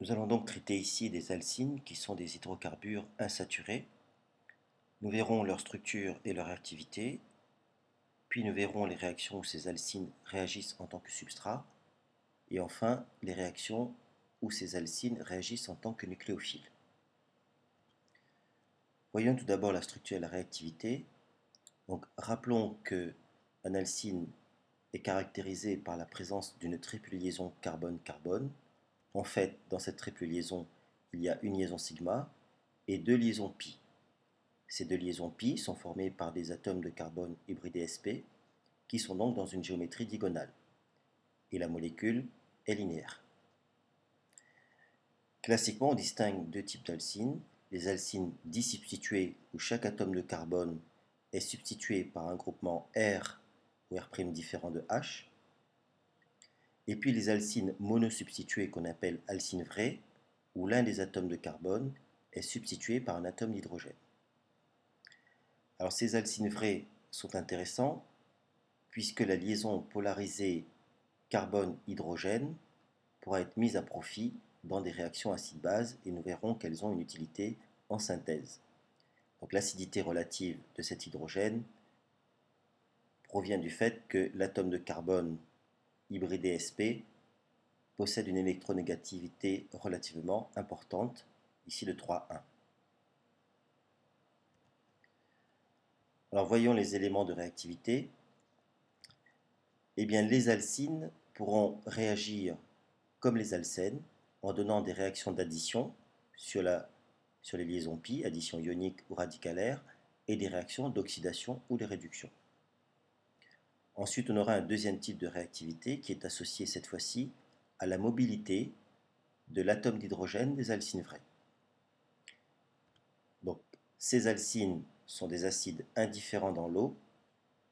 Nous allons donc traiter ici des alcynes qui sont des hydrocarbures insaturés. Nous verrons leur structure et leur activité, puis nous verrons les réactions où ces alcynes réagissent en tant que substrat, et enfin les réactions où ces alcynes réagissent en tant que nucléophiles. Voyons tout d'abord la structure et la réactivité. Rappelons que un est caractérisé par la présence d'une triple liaison carbone-carbone, en fait, dans cette triple liaison, il y a une liaison sigma et deux liaisons pi. Ces deux liaisons pi sont formées par des atomes de carbone hybridés sp qui sont donc dans une géométrie diagonale. Et la molécule est linéaire. Classiquement, on distingue deux types d'alcynes. Les alcynes disubstituées où chaque atome de carbone est substitué par un groupement R ou R' différent de H et puis les alcynes monosubstituées qu'on appelle alcynes vraies, où l'un des atomes de carbone est substitué par un atome d'hydrogène. Alors ces alcynes vraies sont intéressants puisque la liaison polarisée carbone-hydrogène pourra être mise à profit dans des réactions acide-base et nous verrons qu'elles ont une utilité en synthèse. Donc l'acidité relative de cet hydrogène provient du fait que l'atome de carbone hybridé SP possède une électronégativité relativement importante, ici de 3,1. Alors voyons les éléments de réactivité. Eh bien, les alcynes pourront réagir comme les alcènes en donnant des réactions d'addition sur, sur les liaisons pi, addition ionique ou radicalaire, et des réactions d'oxydation ou de réduction. Ensuite, on aura un deuxième type de réactivité qui est associé cette fois-ci à la mobilité de l'atome d'hydrogène des alcynes vraies. Donc, ces alcynes sont des acides indifférents dans l'eau,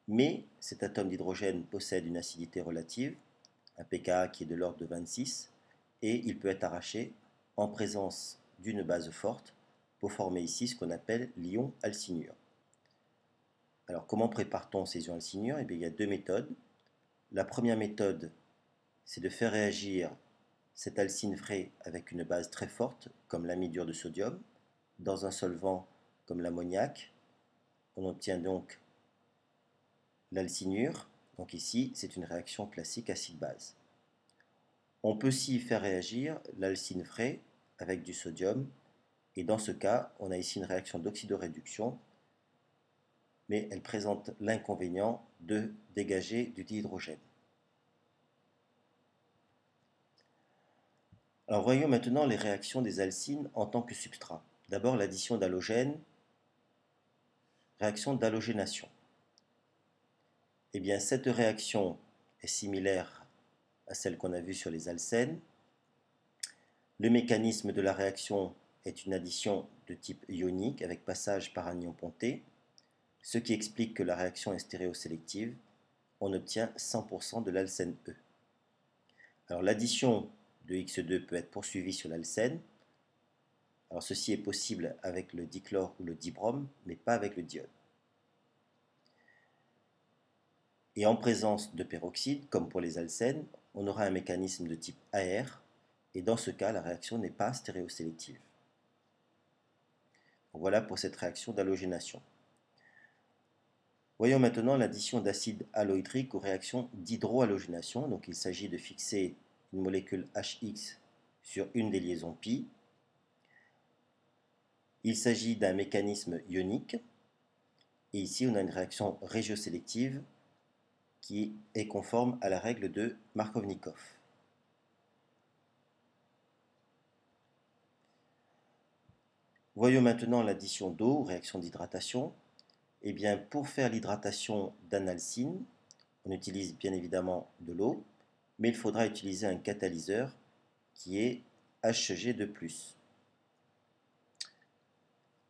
mais cet atome d'hydrogène possède une acidité relative, un pKa qui est de l'ordre de 26, et il peut être arraché en présence d'une base forte pour former ici ce qu'on appelle l'ion alcynure. Alors, comment prépare-t-on ces ions alcynures eh Il y a deux méthodes. La première méthode, c'est de faire réagir cet alcyne frais avec une base très forte, comme l'amidure de sodium, dans un solvant comme l'ammoniac. On obtient donc l'alcynure. Donc ici, c'est une réaction classique acide-base. On peut aussi faire réagir l'alcyne frais avec du sodium. Et dans ce cas, on a ici une réaction d'oxydoréduction mais elle présente l'inconvénient de dégager du dihydrogène. Alors voyons maintenant les réactions des alcynes en tant que substrat. D'abord l'addition d'halogène, réaction d'halogénation. Eh bien cette réaction est similaire à celle qu'on a vue sur les alcènes. Le mécanisme de la réaction est une addition de type ionique avec passage par un ion ponté ce qui explique que la réaction est stéréosélective, on obtient 100% de l'alcène E. Alors l'addition de X2 peut être poursuivie sur l'alcène. Alors ceci est possible avec le dichlore ou le dibrome, mais pas avec le diode. Et en présence de peroxyde, comme pour les alcènes, on aura un mécanisme de type AR, et dans ce cas, la réaction n'est pas stéréosélective. Voilà pour cette réaction d'halogénation. Voyons maintenant l'addition d'acide haloïdrique aux réactions d'hydrohalogénation. Donc il s'agit de fixer une molécule HX sur une des liaisons pi. Il s'agit d'un mécanisme ionique. Et ici, on a une réaction régiosélective qui est conforme à la règle de Markovnikov. Voyons maintenant l'addition d'eau, réaction d'hydratation. Eh bien, pour faire l'hydratation d'analcine, on utilise bien évidemment de l'eau, mais il faudra utiliser un catalyseur qui est HG2+.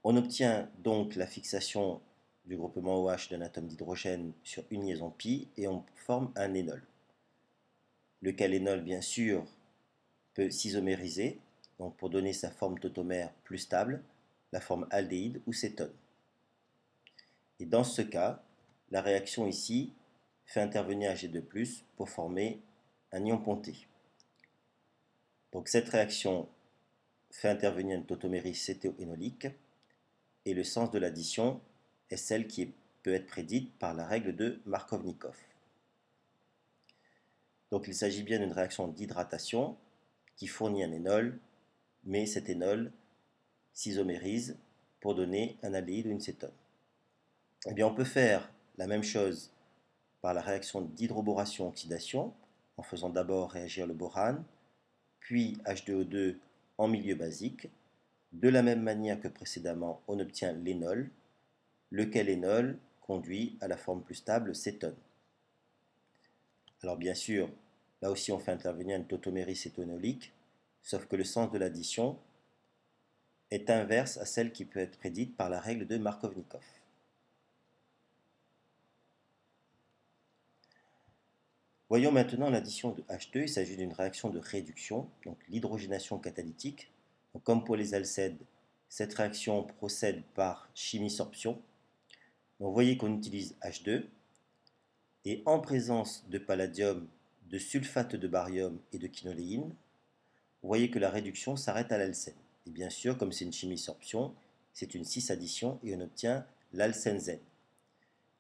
On obtient donc la fixation du groupement OH d'un atome d'hydrogène sur une liaison pi et on forme un énol. Le calénol, bien sûr, peut s'isomériser, donc pour donner sa forme tautomère plus stable, la forme aldéhyde ou cétone. Et dans ce cas, la réaction ici fait intervenir Ag2+, pour former un ion ponté. Donc cette réaction fait intervenir une tautomérase cétéoénolique et le sens de l'addition est celle qui peut être prédite par la règle de Markovnikov. Donc il s'agit bien d'une réaction d'hydratation qui fournit un énol, mais cet énol s'isomérise pour donner un aldéhyde ou une cétone. Eh on peut faire la même chose par la réaction d'hydroboration-oxydation, en faisant d'abord réagir le borane, puis H2O2 en milieu basique. De la même manière que précédemment, on obtient l'énol, lequel énol conduit à la forme plus stable cétone. Alors bien sûr, là aussi on fait intervenir une tautomérie cétonolique, sauf que le sens de l'addition est inverse à celle qui peut être prédite par la règle de Markovnikov. Voyons maintenant l'addition de H2. Il s'agit d'une réaction de réduction, donc l'hydrogénation catalytique. comme pour les alcèdes, cette réaction procède par chimie-sorption. vous voyez qu'on utilise H2 et en présence de palladium, de sulfate de barium et de quinoléine, vous voyez que la réduction s'arrête à l'alcène. Et bien sûr, comme c'est une chimie-sorption, c'est une 6 addition et on obtient l'alcène Z.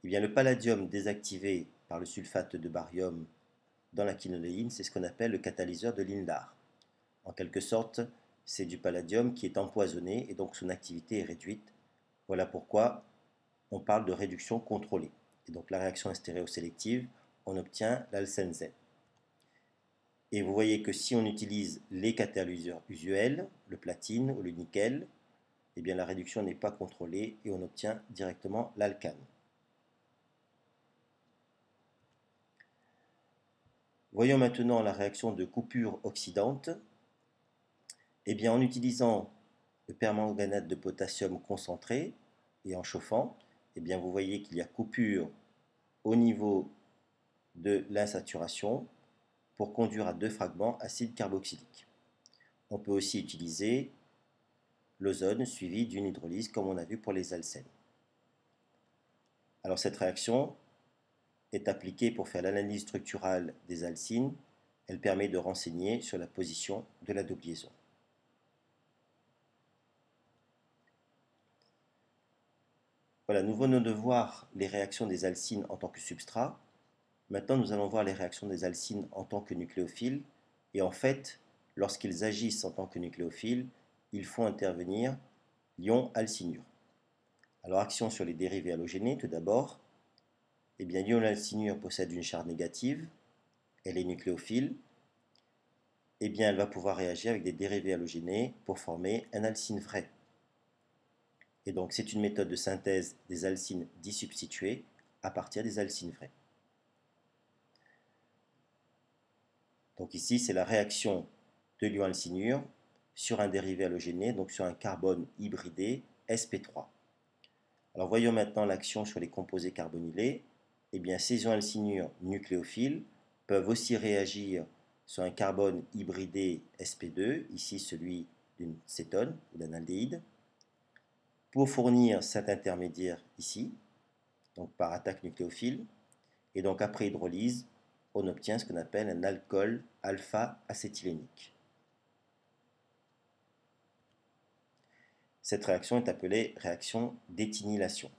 Eh bien, le palladium désactivé par le sulfate de barium dans la quinoléine, c'est ce qu'on appelle le catalyseur de Lindlar. En quelque sorte, c'est du palladium qui est empoisonné et donc son activité est réduite. Voilà pourquoi on parle de réduction contrôlée. Et donc la réaction est stéréosélective, on obtient l'alcène Z. Et vous voyez que si on utilise les catalyseurs usuels, le platine ou le nickel, eh bien la réduction n'est pas contrôlée et on obtient directement l'alcane. Voyons maintenant la réaction de coupure oxydante. Eh bien, en utilisant le permanganate de potassium concentré et en chauffant, eh bien, vous voyez qu'il y a coupure au niveau de l'insaturation pour conduire à deux fragments acide carboxylique. On peut aussi utiliser l'ozone suivi d'une hydrolyse comme on a vu pour les alcènes. Alors cette réaction, est appliquée pour faire l'analyse structurale des alcines. Elle permet de renseigner sur la position de la double liaison. Voilà, nous venons de voir les réactions des alcines en tant que substrat. Maintenant, nous allons voir les réactions des alcines en tant que nucléophiles. Et en fait, lorsqu'ils agissent en tant que nucléophiles, ils font intervenir l'ion alcinure. Alors, action sur les dérivés halogénés, tout d'abord eh bien, possède une charge négative, elle est nucléophile, eh bien, elle va pouvoir réagir avec des dérivés halogénés pour former un alcine vrai. Et donc, c'est une méthode de synthèse des alcines disubstituées à partir des alcines vrais. Donc ici, c'est la réaction de l'ion alcinure sur un dérivé halogéné, donc sur un carbone hybridé sp3. Alors voyons maintenant l'action sur les composés carbonylés eh bien, ces ions alcinures nucléophiles peuvent aussi réagir sur un carbone hybridé sp2, ici celui d'une cétone ou d'un aldéhyde, pour fournir cet intermédiaire ici, donc par attaque nucléophile, et donc après hydrolyse, on obtient ce qu'on appelle un alcool alpha-acétylénique. Cette réaction est appelée réaction d'éthynylation.